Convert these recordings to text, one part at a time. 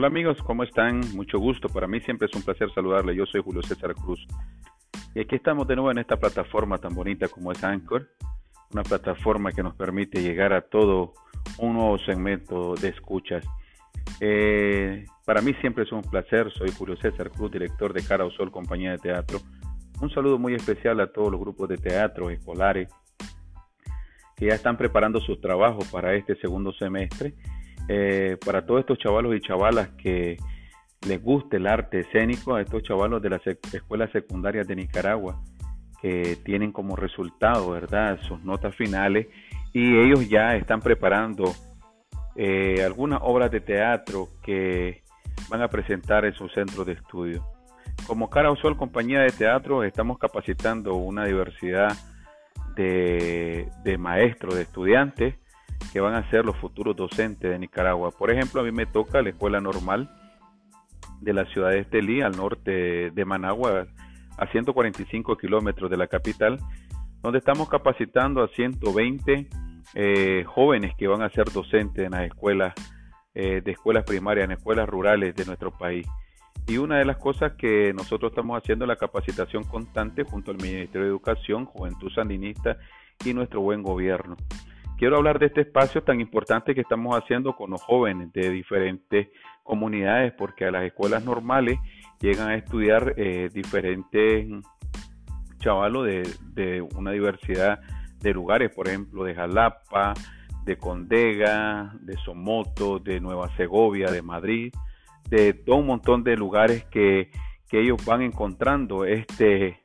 Hola amigos, ¿cómo están? Mucho gusto. Para mí siempre es un placer saludarle. Yo soy Julio César Cruz. Y aquí estamos de nuevo en esta plataforma tan bonita como es Anchor. Una plataforma que nos permite llegar a todo un nuevo segmento de escuchas. Eh, para mí siempre es un placer. Soy Julio César Cruz, director de Cara o Sol, compañía de teatro. Un saludo muy especial a todos los grupos de teatro escolares que ya están preparando sus trabajos para este segundo semestre eh, para todos estos chavalos y chavalas que les guste el arte escénico, a estos chavalos de las escuelas secundarias de Nicaragua, que tienen como resultado, ¿verdad?, sus notas finales y ellos ya están preparando eh, algunas obras de teatro que van a presentar en su centro de estudio. Como Cara o Sol, compañía de teatro, estamos capacitando una diversidad de maestros, de estudiantes, que van a ser los futuros docentes de Nicaragua. Por ejemplo, a mí me toca la escuela normal de la ciudad de Estelí, al norte de Managua, a 145 kilómetros de la capital, donde estamos capacitando a 120 eh, jóvenes que van a ser docentes en las escuelas, eh, de escuelas primarias, en escuelas rurales de nuestro país. Y una de las cosas que nosotros estamos haciendo es la capacitación constante junto al Ministerio de Educación, Juventud Sandinista y nuestro buen gobierno quiero hablar de este espacio tan importante que estamos haciendo con los jóvenes de diferentes comunidades, porque a las escuelas normales llegan a estudiar eh, diferentes chavalos de, una diversidad de lugares, por ejemplo, de Jalapa, de Condega, de Somoto, de Nueva Segovia, de Madrid, de todo un montón de lugares que, que ellos van encontrando este,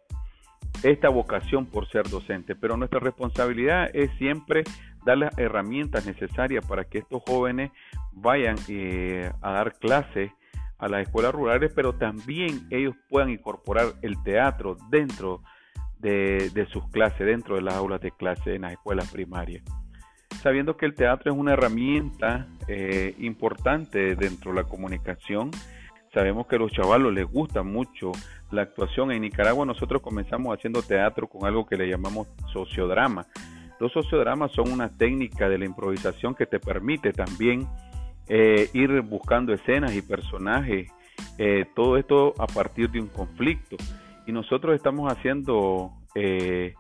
esta vocación por ser docente. Pero nuestra responsabilidad es siempre dar las herramientas necesarias para que estos jóvenes vayan eh, a dar clases a las escuelas rurales, pero también ellos puedan incorporar el teatro dentro de, sus clases, dentro de las aulas de clase en las escuelas primarias. Sabiendo que el teatro es una herramienta eh, importante dentro de la comunicación, sabemos que a los chavalos les gusta mucho la actuación. En Nicaragua nosotros comenzamos haciendo teatro con algo que le llamamos sociodrama los sociodramas son una técnica de la improvisación que te permite también eh, ir buscando escenas y personajes, eh, todo esto a partir de un conflicto. Y nosotros estamos haciendo eh,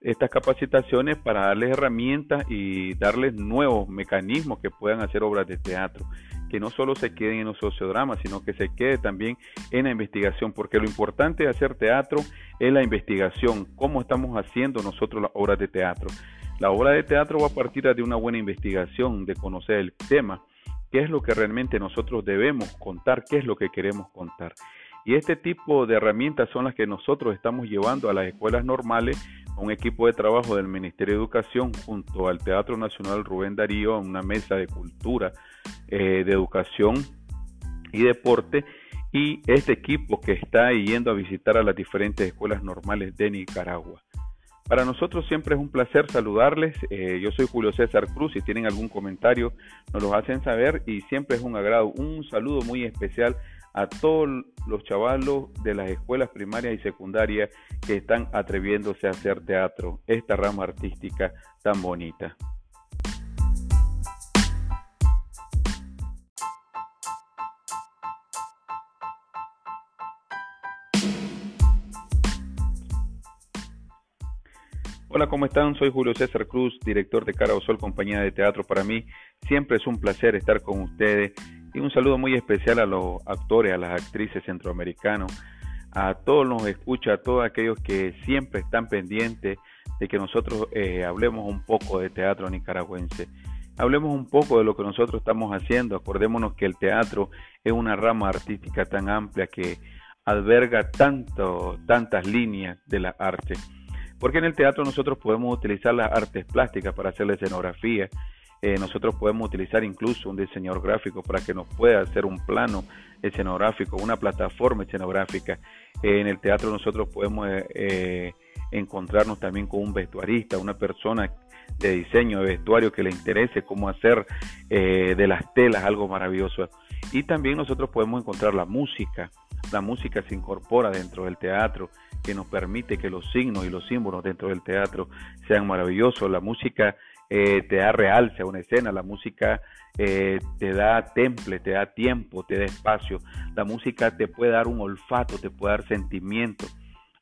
estas capacitaciones para darles herramientas y darles nuevos mecanismos que puedan hacer obras de teatro, que no solo se queden en los sociodramas, sino que se quede también en la investigación, porque lo importante de hacer teatro es la investigación, cómo estamos haciendo nosotros las obras de teatro. La obra de teatro va a partir de una buena investigación, de conocer el tema, qué es lo que realmente nosotros debemos contar, qué es lo que queremos contar. Y este tipo de herramientas son las que nosotros estamos llevando a las escuelas normales, un equipo de trabajo del Ministerio de Educación junto al Teatro Nacional Rubén Darío, a una mesa de cultura, eh, de educación y deporte, y este equipo que está yendo a visitar a las diferentes escuelas normales de Nicaragua. Para nosotros siempre es un placer saludarles. Eh, yo soy Julio César Cruz. Si tienen algún comentario, nos lo hacen saber y siempre es un agrado. Un saludo muy especial a todos los chavalos de las escuelas primarias y secundarias que están atreviéndose a hacer teatro, esta rama artística tan bonita. Hola, ¿cómo están? Soy Julio César Cruz, director de Cara o Sol, compañía de teatro. Para mí siempre es un placer estar con ustedes y un saludo muy especial a los actores, a las actrices centroamericanos, a todos los escucha, a todos aquellos que siempre están pendientes de que nosotros eh, hablemos un poco de teatro nicaragüense. Hablemos un poco de lo que nosotros estamos haciendo. Acordémonos que el teatro es una rama artística tan amplia que alberga tanto, tantas líneas de la arte. Porque en el teatro nosotros podemos utilizar las artes plásticas para hacer la escenografía. Eh, nosotros podemos utilizar incluso un diseñador gráfico para que nos pueda hacer un plano escenográfico, una plataforma escenográfica. Eh, en el teatro nosotros podemos eh, encontrarnos también con un vestuarista, una persona de diseño de vestuario que le interese cómo hacer de las telas algo maravilloso. Y también nosotros podemos encontrar la música, la música se incorpora dentro del teatro, que nos permite que los signos y los símbolos dentro del teatro sean maravillosos. La música eh, te da realce a una escena, la música eh, te da temple, te da tiempo, te da espacio. La música te puede dar un olfato, te puede dar sentimiento.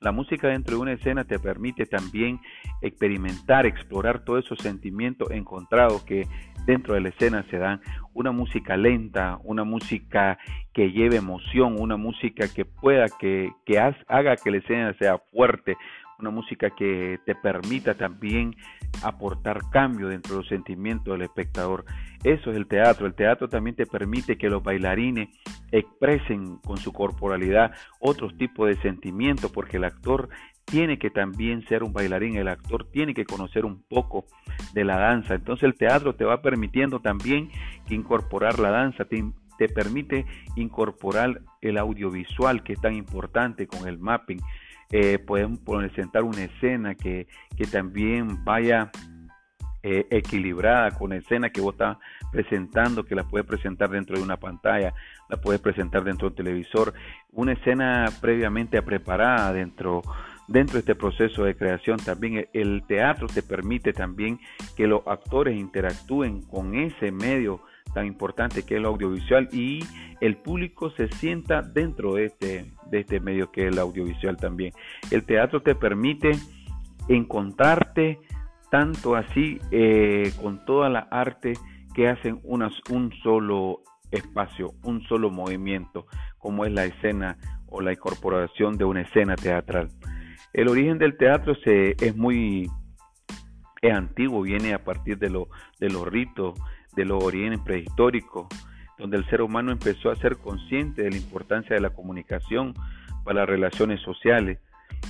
La música dentro de una escena te permite también experimentar, explorar todos esos sentimientos encontrados que dentro de la escena se dan. Una música lenta, una música que lleve emoción, una música que pueda, que, que haga que la escena sea fuerte, una música que te permita también aportar cambio dentro de los sentimientos del espectador. Eso es el teatro. El teatro también te permite que los bailarines expresen con su corporalidad otros tipos de sentimientos, porque el actor tiene que también ser un bailarín, el actor tiene que conocer un poco de la danza. Entonces el teatro te va permitiendo también incorporar la danza, te, te permite incorporar el audiovisual que es tan importante con el mapping eh, pueden presentar una escena que, que también vaya eh, equilibrada con la escena que vos estás presentando, que la puedes presentar dentro de una pantalla, la puedes presentar dentro de un televisor, una escena previamente preparada dentro dentro de este proceso de creación también. El teatro te permite también que los actores interactúen con ese medio tan importante que es el audiovisual y el público se sienta dentro de este, de este medio que es el audiovisual también. El teatro te permite encontrarte tanto así eh, con toda la arte que hacen unas, un solo espacio, un solo movimiento, como es la escena o la incorporación de una escena teatral. El origen del teatro se, es muy es antiguo, viene a partir de, lo, de los ritos de los orígenes prehistóricos, donde el ser humano empezó a ser consciente de la importancia de la comunicación para las relaciones sociales.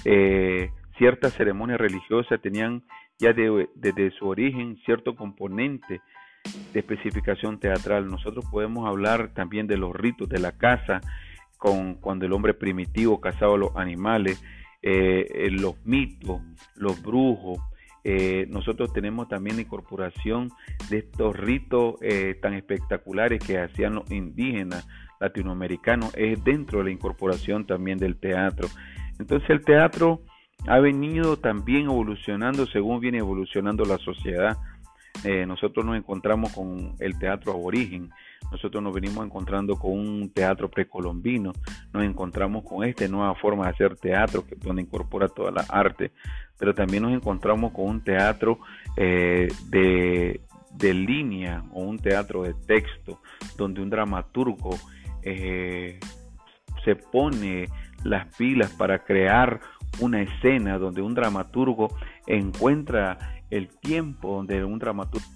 Eh, ciertas ceremonias religiosas tenían ya desde su origen cierto componente de especificación teatral. Nosotros podemos hablar también de los ritos de la casa, con, cuando el hombre primitivo cazaba a los animales, eh, eh, los mitos, los brujos, eh, nosotros tenemos también la incorporación de estos ritos eh, tan espectaculares que hacían los indígenas latinoamericanos, es dentro de la incorporación también del teatro. Entonces el teatro ha venido también evolucionando según viene evolucionando la sociedad. Eh, nosotros nos encontramos con el teatro aborigen, nosotros nos venimos encontrando con un teatro precolombino, nos encontramos con esta nueva forma de hacer teatro que, donde incorpora toda la arte. Pero también nos encontramos con un teatro eh, de, línea o un teatro de texto, donde un dramaturgo eh, se pone las pilas para crear una escena, donde un dramaturgo encuentra el tiempo, donde un dramaturgo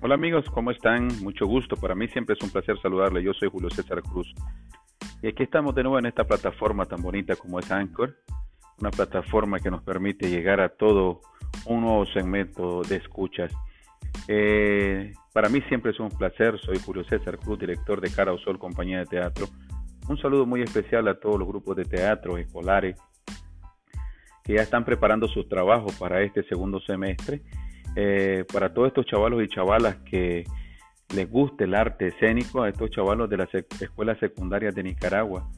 Hola amigos, ¿cómo están? Mucho gusto. Para mí siempre es un placer saludarle. Yo soy Julio César Cruz. Y aquí estamos de nuevo en esta plataforma tan bonita como es Anchor. Una plataforma que nos permite llegar a todo un nuevo segmento de escuchas. Eh, para mí siempre es un placer. Soy Julio César Cruz, director de Cara o Sol, compañía de teatro. Un saludo muy especial a todos los grupos de teatro escolares que ya están preparando sus trabajos para este segundo semestre eh, para todos estos chavalos y chavalas que les guste el arte escénico, a estos chavalos de las escuelas secundarias de Nicaragua,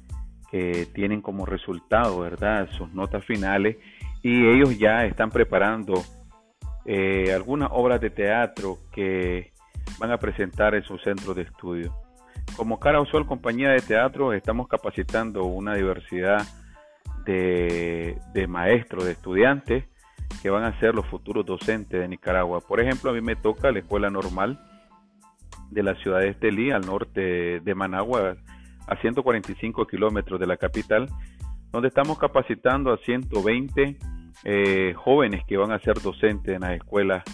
que tienen como resultado, ¿verdad?, sus notas finales y ellos ya están preparando eh, algunas obras de teatro que van a presentar en su centro de estudio. Como Cara Sol, compañía de teatro, estamos capacitando una diversidad de, de maestros, de estudiantes, que van a ser los futuros docentes de Nicaragua. Por ejemplo, a mí me toca la escuela normal de la ciudad de Estelí, al norte de Managua, a 145 kilómetros de la capital, donde estamos capacitando a 120 eh, jóvenes que van a ser docentes en las escuelas,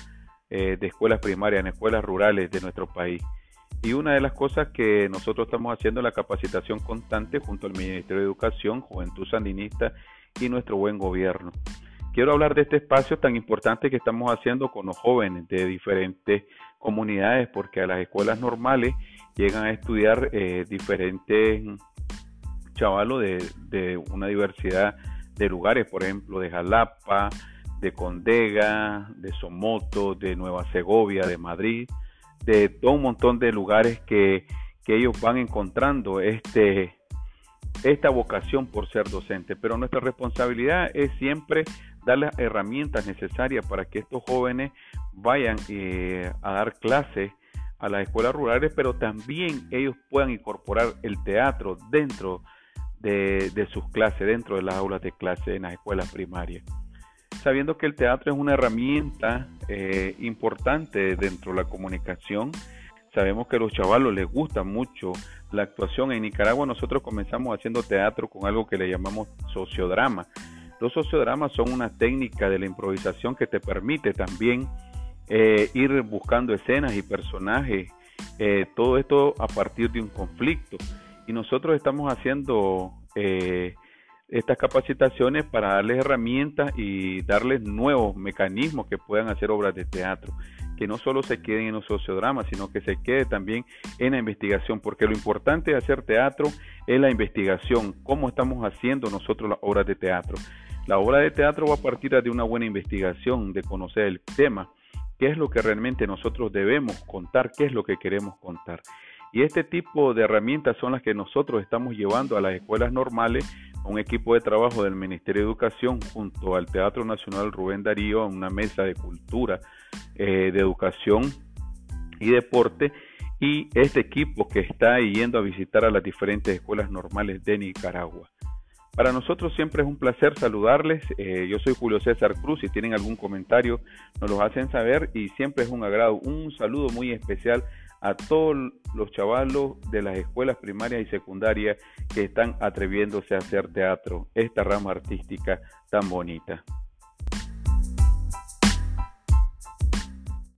eh, de escuelas primarias, en escuelas rurales de nuestro país. Y una de las cosas que nosotros estamos haciendo es la capacitación constante junto al Ministerio de Educación, Juventud Sandinista y nuestro buen gobierno quiero hablar de este espacio tan importante que estamos haciendo con los jóvenes de diferentes comunidades, porque a las escuelas normales llegan a estudiar eh, diferentes chavalos de, una diversidad de lugares, por ejemplo, de Jalapa, de Condega, de Somoto, de Nueva Segovia, de Madrid, de todo un montón de lugares que, que ellos van encontrando este, esta vocación por ser docente. Pero nuestra responsabilidad es siempre dar las herramientas necesarias para que estos jóvenes vayan eh, a dar clases a las escuelas rurales, pero también ellos puedan incorporar el teatro dentro de, de sus clases, dentro de las aulas de clase en las escuelas primarias sabiendo que el teatro es una herramienta eh, importante dentro de la comunicación. Sabemos que a los chavalos les gusta mucho la actuación. En Nicaragua nosotros comenzamos haciendo teatro con algo que le llamamos sociodrama. Los sociodramas son una técnica de la improvisación que te permite también eh, ir buscando escenas y personajes, eh, todo esto a partir de un conflicto. Y nosotros estamos haciendo estas capacitaciones para darles herramientas y darles nuevos mecanismos que puedan hacer obras de teatro, que no solo se queden en los sociodramas, sino que se quede también en la investigación, porque lo importante de hacer teatro es la investigación, cómo estamos haciendo nosotros las obras de teatro. La obra de teatro va a partir de una buena investigación, de conocer el tema, qué es lo que realmente nosotros debemos contar, qué es lo que queremos contar. Y este tipo de herramientas son las que nosotros estamos llevando a las escuelas normales un equipo de trabajo del Ministerio de Educación junto al Teatro Nacional Rubén Darío a una mesa de cultura, eh, de educación y deporte y este equipo que está yendo a visitar a las diferentes escuelas normales de Nicaragua. Para nosotros siempre es un placer saludarles. Eh, yo soy Julio César Cruz. Si tienen algún comentario, nos lo hacen saber y siempre es un agrado. Un saludo muy especial a todos los chavalos de las escuelas primarias y secundarias que están atreviéndose a hacer teatro, esta rama artística tan bonita.